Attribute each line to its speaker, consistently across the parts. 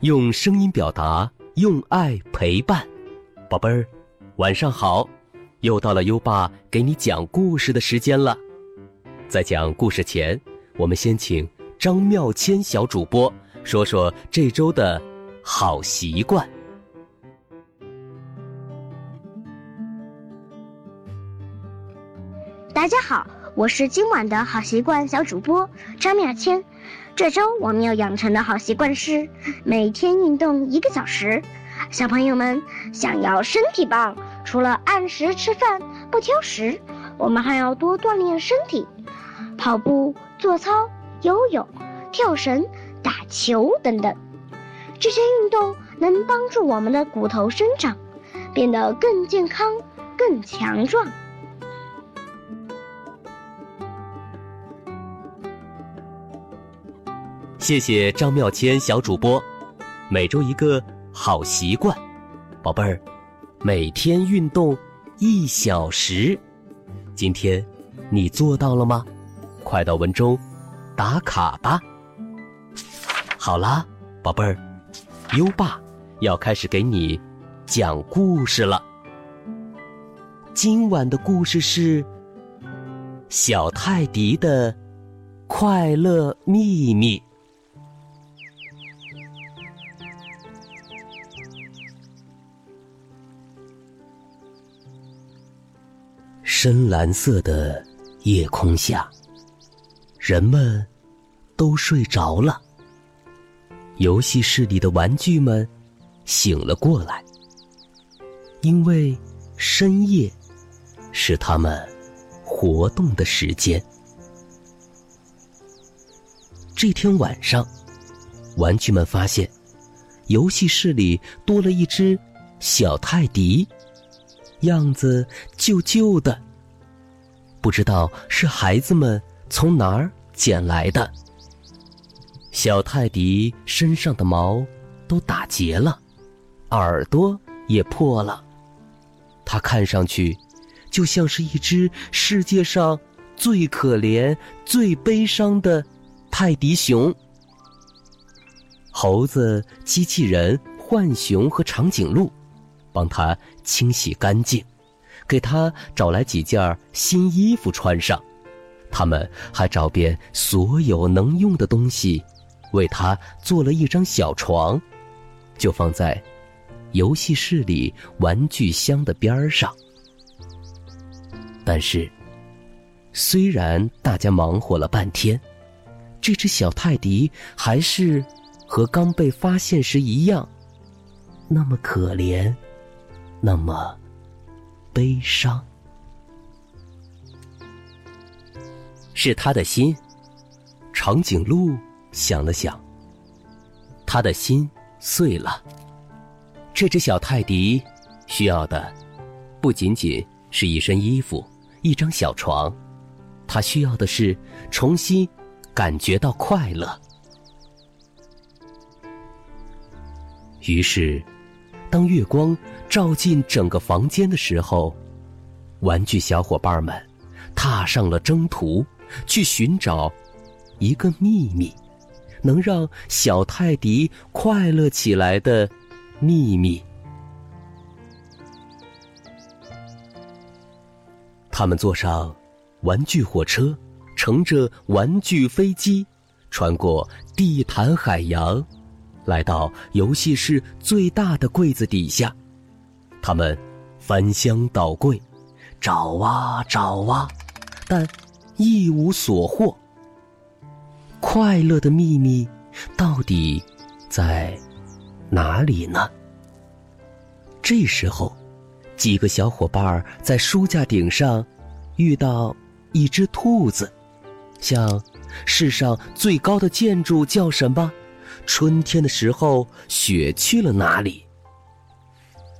Speaker 1: 用声音表达，用爱陪伴，宝贝儿，晚上好！又到了优爸给你讲故事的时间了。在讲故事前，我们先请张妙谦小主播说说这周的好习惯。
Speaker 2: 大家好，我是今晚的好习惯小主播张妙谦。这周我们要养成的好习惯是每天运动一个小时。小朋友们想要身体棒，除了按时吃饭不挑食，我们还要多锻炼身体，跑步、做操、游泳、跳绳、打球等等。这些运动能帮助我们的骨头生长，变得更健康、更强壮。
Speaker 1: 谢谢张妙谦小主播，每周一个好习惯，宝贝儿，每天运动一小时，今天你做到了吗？快到文中打卡吧。好啦，宝贝儿，优爸要开始给你讲故事了。今晚的故事是小泰迪的快乐秘密。深蓝色的夜空下，人们都睡着了。游戏室里的玩具们醒了过来，因为深夜是他们活动的时间。这天晚上，玩具们发现游戏室里多了一只小泰迪，样子旧旧的。不知道是孩子们从哪儿捡来的。小泰迪身上的毛都打结了，耳朵也破了，它看上去就像是一只世界上最可怜、最悲伤的泰迪熊。猴子、机器人、浣熊和长颈鹿帮它清洗干净。给他找来几件新衣服穿上，他们还找遍所有能用的东西，为他做了一张小床，就放在游戏室里玩具箱的边上。但是，虽然大家忙活了半天，这只小泰迪还是和刚被发现时一样，那么可怜，那么……悲伤，是他的心。长颈鹿想了想，他的心碎了。这只小泰迪需要的，不仅仅是一身衣服、一张小床，他需要的是重新感觉到快乐。于是。当月光照进整个房间的时候，玩具小伙伴们踏上了征途，去寻找一个秘密，能让小泰迪快乐起来的秘密。他们坐上玩具火车，乘着玩具飞机，穿过地毯海洋。来到游戏室最大的柜子底下，他们翻箱倒柜，找啊找啊，但一无所获。快乐的秘密到底在哪里呢？这时候，几个小伙伴在书架顶上遇到一只兔子，像世上最高的建筑叫什么？春天的时候，雪去了哪里？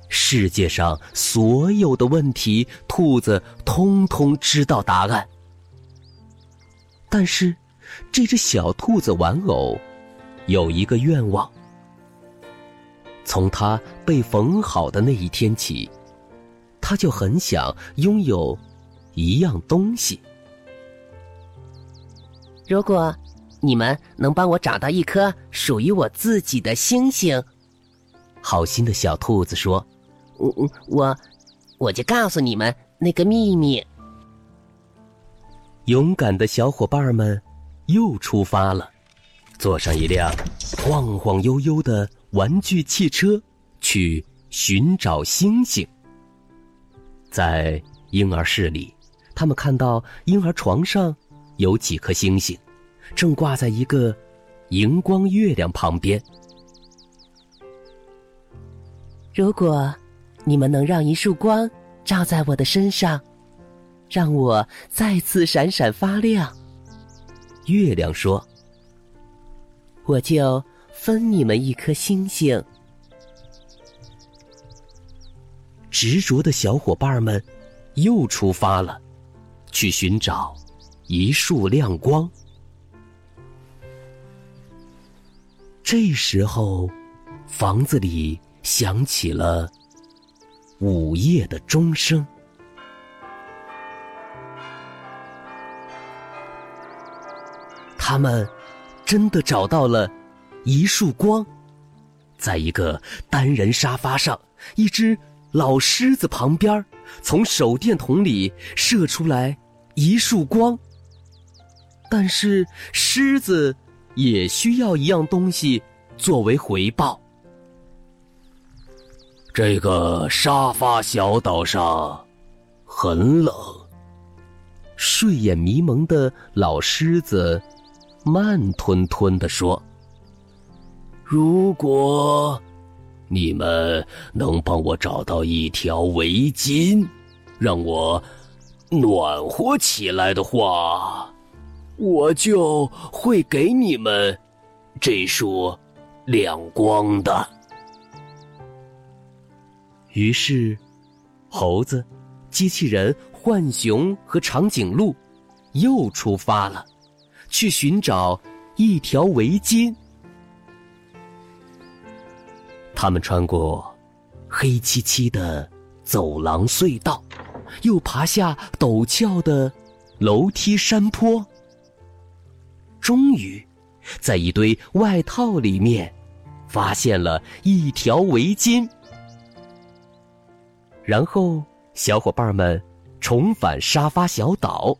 Speaker 1: 世界上所有的问题，兔子通通知道答案。但是，这只小兔子玩偶有一个愿望：从它被缝好的那一天起，它就很想拥有一样东西。
Speaker 3: 如果你们能帮我找到一颗属于我自己的星星？
Speaker 1: 好心的小兔子说：“
Speaker 3: 我我我就告诉你们那个秘密。”
Speaker 1: 勇敢的小伙伴们又出发了，坐上一辆晃晃悠悠的玩具汽车，去寻找星星。在婴儿室里，他们看到婴儿床上有几颗星星。正挂在一个荧光月亮旁边。
Speaker 3: 如果你们能让一束光照在我的身上，让我再次闪闪发亮，
Speaker 1: 月亮说：“
Speaker 3: 我就分你们一颗星星。”
Speaker 1: 执着的小伙伴们又出发了，去寻找一束亮光。这时候，房子里响起了午夜的钟声。他们真的找到了一束光，在一个单人沙发上，一只老狮子旁边，从手电筒里射出来一束光。但是狮子。也需要一样东西作为回报。这个沙发小岛上很冷。睡眼迷蒙的老狮子慢吞吞地说：“如果你们能帮我找到一条围巾，让我暖和起来的话。”我就会给你们这束亮光的。于是，猴子、机器人、浣熊和长颈鹿又出发了，去寻找一条围巾。他们穿过黑漆漆的走廊隧道，又爬下陡峭的楼梯山坡。终于，在一堆外套里面，发现了一条围巾。然后，小伙伴们重返沙发小岛，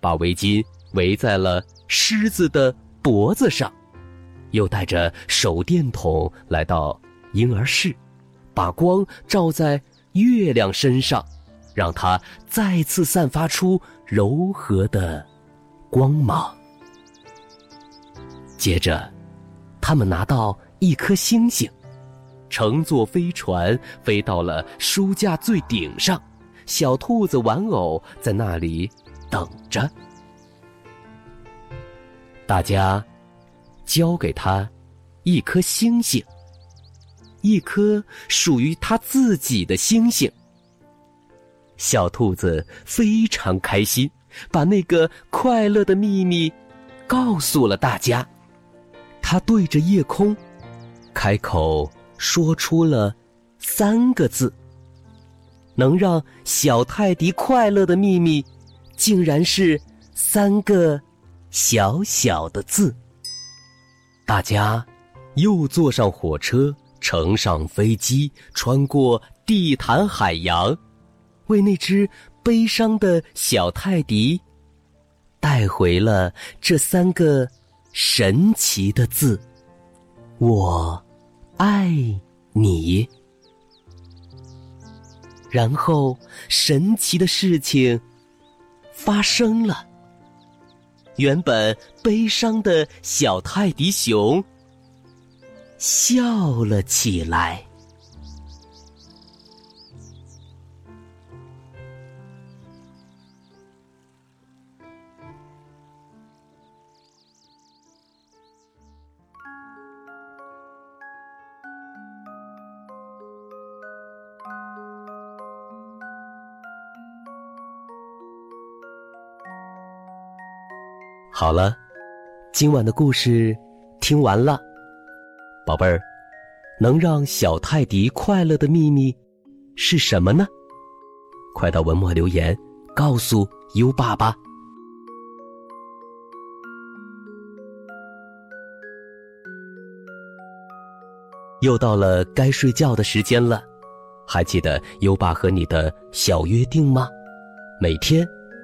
Speaker 1: 把围巾围在了狮子的脖子上，又带着手电筒来到婴儿室，把光照在月亮身上，让它再次散发出柔和的光芒。接着，他们拿到一颗星星，乘坐飞船飞到了书架最顶上。小兔子玩偶在那里等着。大家交给他一颗星星，一颗属于他自己的星星。小兔子非常开心，把那个快乐的秘密告诉了大家。他对着夜空，开口说出了三个字。能让小泰迪快乐的秘密，竟然是三个小小的字。大家又坐上火车，乘上飞机，穿过地毯海洋，为那只悲伤的小泰迪带回了这三个。神奇的字，我爱你。然后，神奇的事情发生了。原本悲伤的小泰迪熊笑了起来。好了今晚的故事听完了。宝贝儿能让小泰迪快乐的秘密是什么呢？快到文末留言告诉优爸吧又到了该睡觉的时间了还记得优爸和你的小约定吗？每天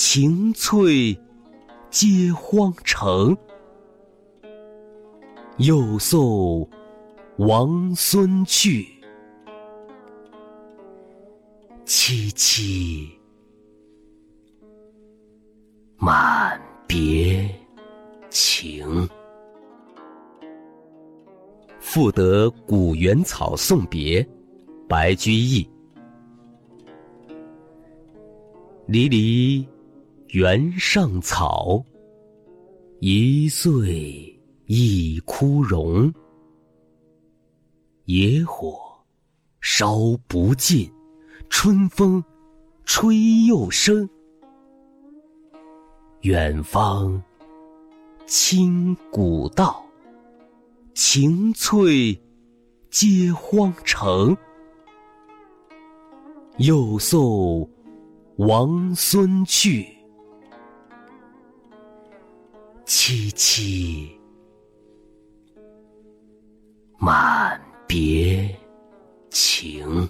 Speaker 1: 晴翠接荒城，又送王孙去，萋萋满别情。赋得古原草送别，白居易。离离。原上草，一岁一枯荣。野火烧不尽，春风吹又生。远方清古道，晴翠接荒城。又送王孙去。萋萋满别情。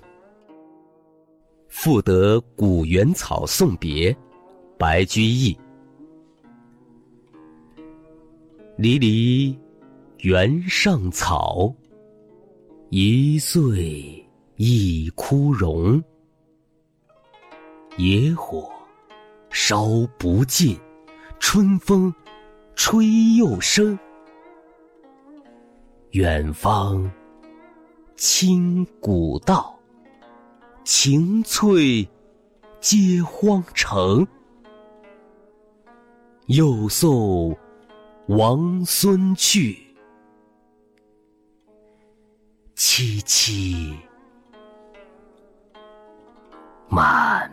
Speaker 1: 赋得古原草送别，白居易。离离原上草，一岁一枯荣。野火烧不尽，春风。吹又生，远方清古道，晴翠接荒城。又送王孙去，萋萋满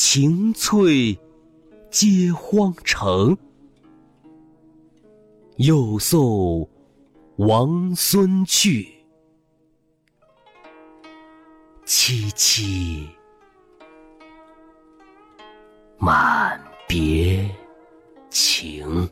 Speaker 1: 晴翠接荒城。又送王孙去。萋萋满别情。